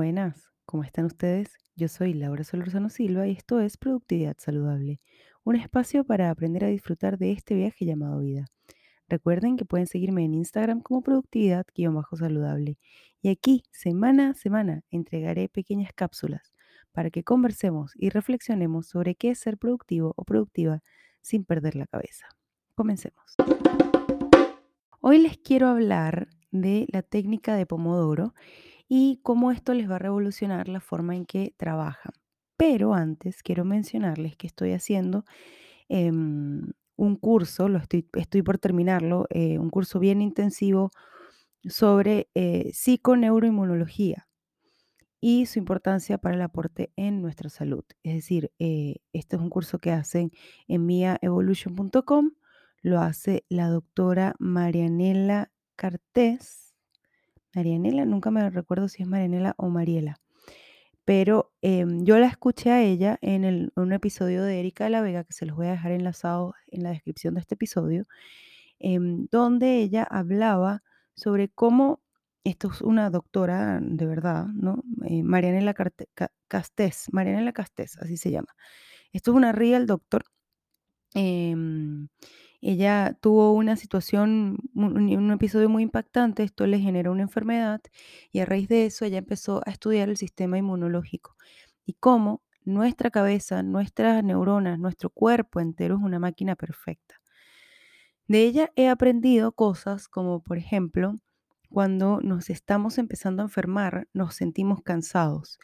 Buenas. ¿Cómo están ustedes? Yo soy Laura Solorzano Silva y esto es Productividad Saludable, un espacio para aprender a disfrutar de este viaje llamado vida. Recuerden que pueden seguirme en Instagram como productividad-saludable y aquí, semana a semana, entregaré pequeñas cápsulas para que conversemos y reflexionemos sobre qué es ser productivo o productiva sin perder la cabeza. Comencemos. Hoy les quiero hablar de la técnica de Pomodoro y cómo esto les va a revolucionar la forma en que trabajan. Pero antes quiero mencionarles que estoy haciendo em, un curso, lo estoy, por terminarlo, eh, un curso bien intensivo sobre eh, psiconeuroinmunología y su importancia para el aporte en nuestra salud. Es decir, eh, este es un curso que hacen en miaevolution.com, lo hace la doctora Marianela Cartés Marianela, nunca me recuerdo si es Marianela o Mariela. Pero em, yo la escuché a ella en, un episodio de Erika de la Vega, que se los voy a dejar enlazado en la descripción de este episodio, em, donde ella hablaba sobre cómo, esto es una doctora de verdad, ¿no? Eh, Marianela Castés, Marianela Castés, así se llama. Esto es una real doctor. Ella tuvo una situación, un, episodio muy impactante, esto le generó una enfermedad y a raíz de eso ella empezó a estudiar el sistema inmunológico y cómo nuestra cabeza, nuestras neuronas, nuestro cuerpo entero es una máquina perfecta. De ella he aprendido cosas como, por ejemplo, cuando nos estamos empezando a enfermar, nos sentimos cansados.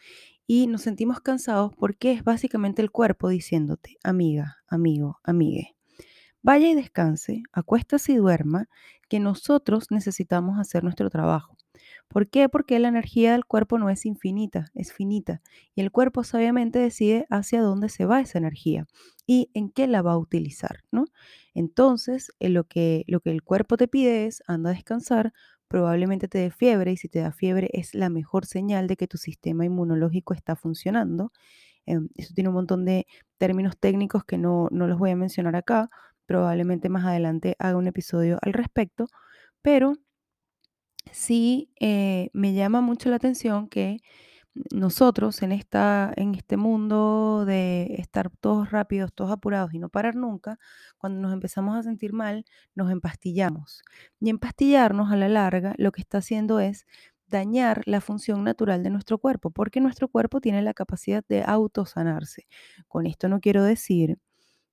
Y nos sentimos cansados porque es básicamente el cuerpo diciéndote, amiga, amigo, amigue Vaya y descanse, acuéstase y duerma, que nosotros necesitamos hacer nuestro trabajo. ¿Por qué? Porque la energía del cuerpo no es infinita, es finita. Y el cuerpo sabiamente decide hacia dónde se va esa energía y en qué la va a utilizar, ¿no? Entonces, eh, lo, que, lo que el cuerpo te pide es anda a descansar, probablemente te dé fiebre y si te da fiebre es la mejor señal de que tu sistema inmunológico está funcionando. Em, eso tiene un montón de términos técnicos que no, no los voy a mencionar acá, Probablemente más adelante haga un episodio al respecto, pero sí eh, me llama mucho la atención que nosotros en, esta, en este mundo de estar todos rápidos, todos apurados y no parar nunca, cuando nos empezamos a sentir mal, nos empastillamos. Y empastillarnos a la larga lo que está haciendo es dañar la función natural de nuestro cuerpo, porque nuestro cuerpo tiene la capacidad de autosanarse. Con esto no quiero decir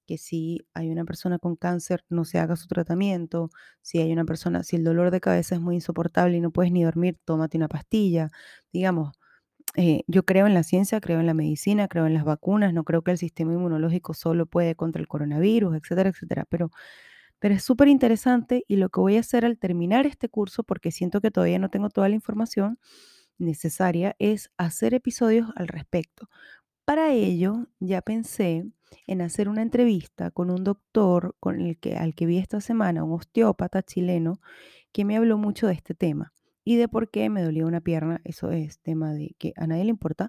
que si hay una persona con cáncer no se haga su tratamiento, si hay una persona, si el dolor de cabeza es muy insoportable y no puedes ni dormir, tómate una pastilla. Digamos, eh, yo creo en la ciencia, creo en la medicina, creo en las vacunas, no creo que el sistema inmunológico solo puede contra el coronavirus, etcétera, etcétera. Pero, pero es súper interesante y lo que voy a hacer al terminar este curso, porque siento que todavía no tengo toda la información necesaria, es hacer episodios al respecto. Para ello, ya pensé en hacer una entrevista con un doctor con el que, al que vi esta semana, un osteópata chileno, que me habló mucho de este tema y de por qué me dolía una pierna. Eso es tema de que a nadie le importa,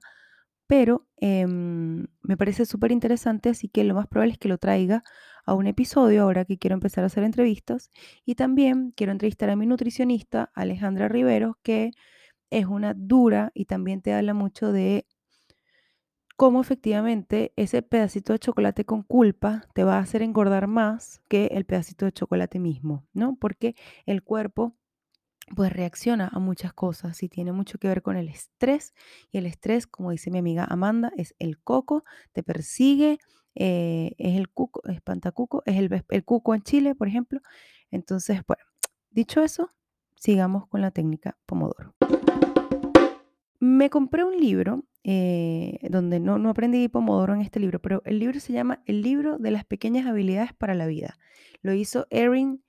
pero em, me parece súper interesante, así que lo más probable es que lo traiga a un episodio ahora que quiero empezar a hacer entrevistas. Y también quiero entrevistar a mi nutricionista, Alejandra Rivero, que es una dura y también te habla mucho de cómo efectivamente ese pedacito de chocolate con culpa te va a hacer engordar más que el pedacito de chocolate mismo, ¿no? Porque el cuerpo pues reacciona a muchas cosas y tiene mucho que ver con el estrés y el estrés, como dice mi amiga Amanda, es el coco, te persigue, eh, es el cuco, es pantacuco, es el, el cuco en Chile, por ejemplo. Entonces, bueno, dicho eso, sigamos con la técnica Pomodoro. Me compré un libro eh, donde no, no aprendí Pomodoro en este libro, pero el libro se llama El libro de las pequeñas habilidades para la vida. Lo hizo Erin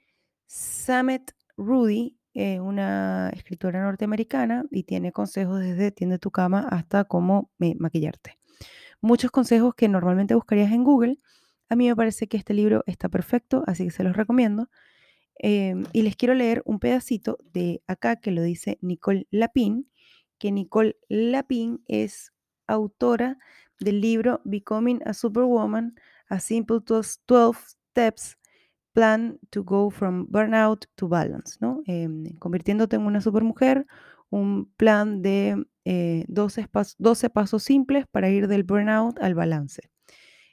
Samet Rudy, eh, una escritora norteamericana, y tiene consejos desde tiende tu cama hasta cómo eh, maquillarte. Muchos consejos que normalmente buscarías en Google. A mí me parece que este libro está perfecto, así que se los recomiendo. Em, y les quiero leer un pedacito de acá que lo dice Nicole Lapin que Nicole Lapin es autora del libro Becoming a Superwoman, A Simple 12 Steps Plan to Go from Burnout to Balance, ¿no? Em, convirtiéndote en una supermujer, un plan de 12, eh, 12 pasos simples para ir del burnout al balance.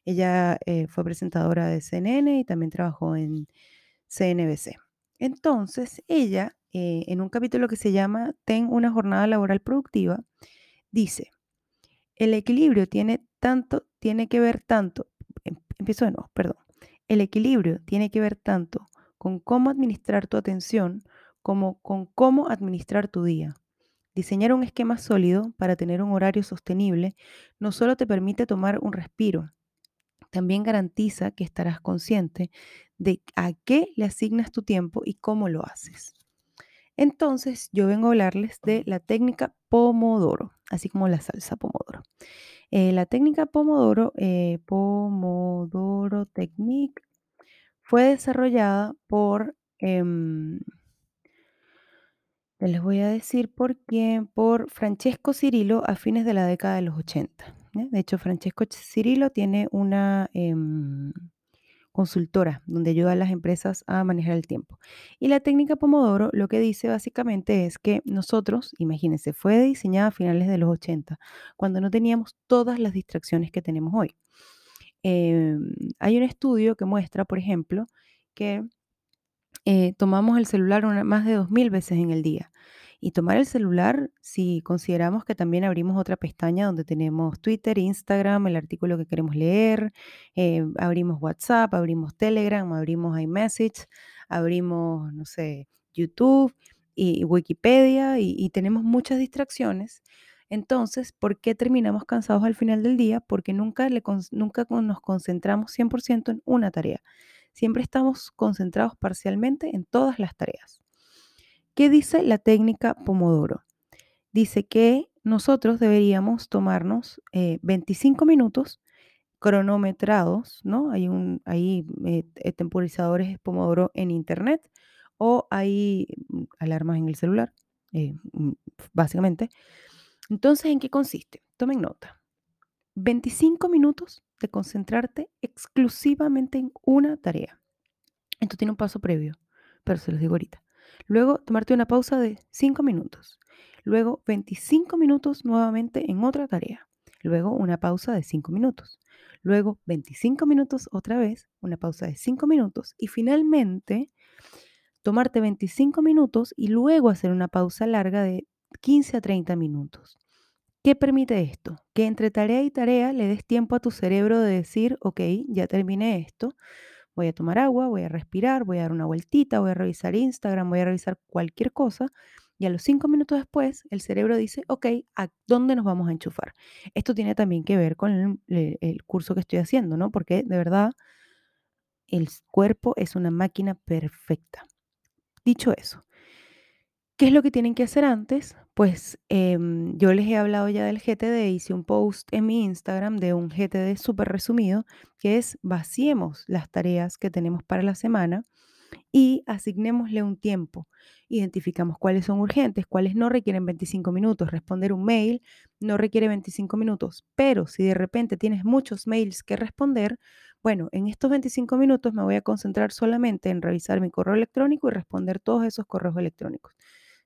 Ella eh, fue presentadora de CNN y también trabajó en CNBC. Entonces, ella, eh, en un capítulo que se llama Ten una jornada laboral productiva, dice, el equilibrio tiene tanto, tiene que ver tanto, em, empiezo de nuevo, perdón, el equilibrio tiene que ver tanto con cómo administrar tu atención como con cómo administrar tu día. Diseñar un esquema sólido para tener un horario sostenible no solo te permite tomar un respiro, también garantiza que estarás consciente de a qué le asignas tu tiempo y cómo lo haces. Entonces, yo vengo a hablarles de la técnica Pomodoro, así como la salsa Pomodoro. Eh, la técnica Pomodoro, eh, Pomodoro Technique, fue desarrollada por em, les voy a decir por quién, por Francesco Cirillo a fines de la década de los 80. De hecho, Francesco Cirillo tiene una em, consultora donde ayuda a las empresas a manejar el tiempo. Y la técnica Pomodoro lo que dice básicamente es que nosotros, imagínense, fue diseñada a finales de los 80, cuando no teníamos todas las distracciones que tenemos hoy. Em, hay un estudio que muestra, por ejemplo, que eh, tomamos el celular más de 2.000 veces en el día. Y tomar el celular, si consideramos que también abrimos otra pestaña donde tenemos Twitter, Instagram, el artículo que queremos leer, eh, abrimos WhatsApp, abrimos Telegram, abrimos iMessage, abrimos, no sé, YouTube y Wikipedia y, tenemos muchas distracciones. Entonces, ¿por qué terminamos cansados al final del día? Porque nunca, nunca nos concentramos 100% en una tarea. Siempre estamos concentrados parcialmente en todas las tareas. ¿Qué dice la técnica Pomodoro? Dice que nosotros deberíamos tomarnos 25 eh, minutos cronometrados, ¿no? Hay, hay eh, temporizadores Pomodoro en internet o hay mm, alarmas en el celular, eh, mm, básicamente. Entonces, ¿en qué consiste? Tomen nota. 25 minutos de concentrarte exclusivamente en una tarea. Esto tiene un paso previo, pero se los digo ahorita. Luego, tomarte una pausa de 5 minutos. Luego, 25 minutos nuevamente en otra tarea. Luego, una pausa de 5 minutos. Luego, 25 minutos otra vez, una pausa de 5 minutos. Y finalmente, tomarte 25 minutos y luego hacer una pausa larga de 15 a 30 minutos. ¿Qué permite esto? Que entre tarea y tarea le des tiempo a tu cerebro de decir, ok, ya terminé esto, voy a tomar agua, voy a respirar, voy a dar una vueltita, voy a revisar Instagram, voy a revisar cualquier cosa. Y a los cinco minutos después, el cerebro dice, ok, ¿a dónde nos vamos a enchufar? Esto tiene también que ver con el, el curso que estoy haciendo, ¿no? Porque de verdad, el cuerpo es una máquina perfecta. Dicho eso, ¿Qué es lo que tienen que hacer antes? Pues em, yo les he hablado ya del GTD, hice un post en mi Instagram de un GTD súper resumido, que es vaciemos las tareas que tenemos para la semana y asignémosle un tiempo. Identificamos cuáles son urgentes, cuáles no requieren 25 minutos. Responder un mail no requiere 25 minutos, pero si de repente tienes muchos mails que responder, bueno, en estos 25 minutos me voy a concentrar solamente en revisar mi correo electrónico y responder todos esos correos electrónicos.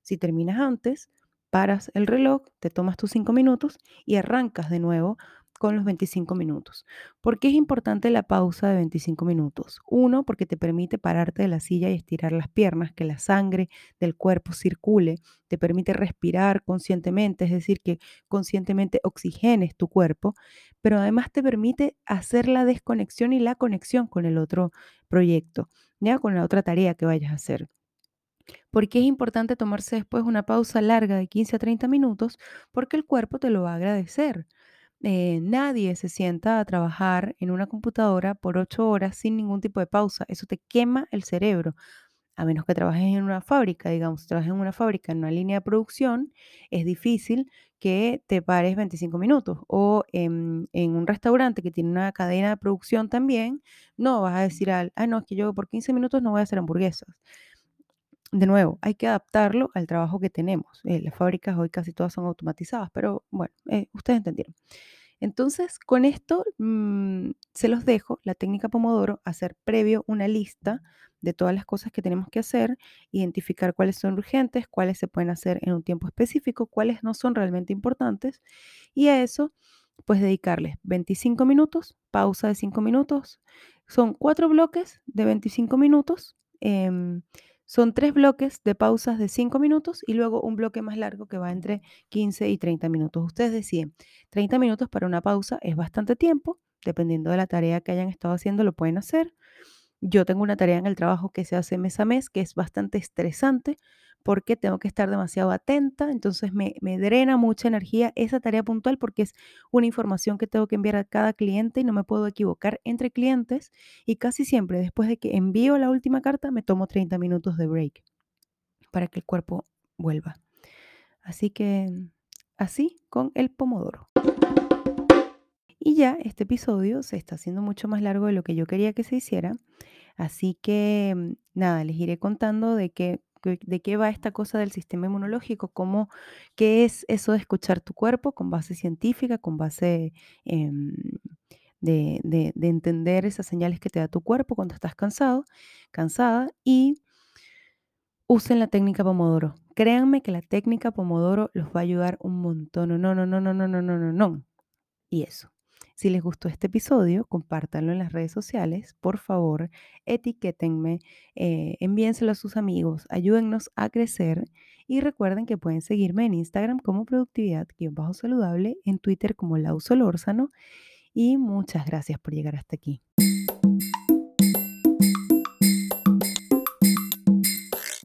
Si terminas antes, paras el reloj, te tomas tus 5 minutos y arrancas de nuevo con los 25 minutos. ¿Por qué es importante la pausa de 25 minutos? Uno, porque te permite pararte de la silla y estirar las piernas, que la sangre del cuerpo circule, te permite respirar conscientemente, es decir, que conscientemente oxigenes tu cuerpo, pero además te permite hacer la desconexión y la conexión con el otro proyecto, ya con la otra tarea que vayas a hacer. ¿Por qué es importante tomarse después una pausa larga de 15 a 30 minutos? Porque el cuerpo te lo va a agradecer. Eh, nadie se sienta a trabajar en una computadora por 8 horas sin ningún tipo de pausa. Eso te quema el cerebro. A menos que trabajes en una fábrica, digamos, trabajes en una fábrica, en una línea de producción, es difícil que te pares 25 minutos. O en, en un restaurante que tiene una cadena de producción también, no vas a decir, al, ah, no, es que yo por 15 minutos no voy a hacer hamburguesas de nuevo, hay que adaptarlo al trabajo que tenemos. Eh, las fábricas hoy casi todas son automatizadas, pero bueno, eh, ustedes entendieron. Entonces, con esto mm, se los dejo, la técnica Pomodoro, hacer previo una lista de todas las cosas que tenemos que hacer, identificar cuáles son urgentes, cuáles se pueden hacer en un tiempo específico, cuáles no son realmente importantes y a eso pues dedicarles 25 minutos, pausa de 5 minutos. Son cuatro bloques de 25 minutos. em, son tres bloques de pausas de 5 minutos y luego un bloque más largo que va entre 15 y 30 minutos. Ustedes deciden, 30 minutos para una pausa es bastante tiempo, dependiendo de la tarea que hayan estado haciendo, lo pueden hacer. Yo tengo una tarea en el trabajo que se hace mes a mes, que es bastante estresante porque tengo que estar demasiado atenta, entonces me, me drena mucha energía esa tarea puntual porque es una información que tengo que enviar a cada cliente y no me puedo equivocar entre clientes y casi siempre después de que envío la última carta me tomo 30 minutos de break para que el cuerpo vuelva. Así que así con el pomodoro. Y ya este episodio se está haciendo mucho más largo de lo que yo quería que se hiciera. Así que mm, nada, les iré contando de qué- de qué va esta cosa del sistema inmunológico, cómo, qué es eso de escuchar tu cuerpo con base científica, con base em, de, de- de entender esas señales que te da tu cuerpo cuando estás cansado, cansada. Y usen la técnica Pomodoro. Créanme que la técnica Pomodoro los va a ayudar un montón. No, no, no, no, no, no, no, no. no. Y eso. Si les gustó este episodio, compártanlo en las redes sociales. Por favor, etiquétenme, eh, envíenselo a sus amigos, ayúdennos a crecer. Y recuerden que pueden seguirme en Instagram como productividad-saludable, en Twitter como Lau Solórzano. Y muchas gracias por llegar hasta aquí.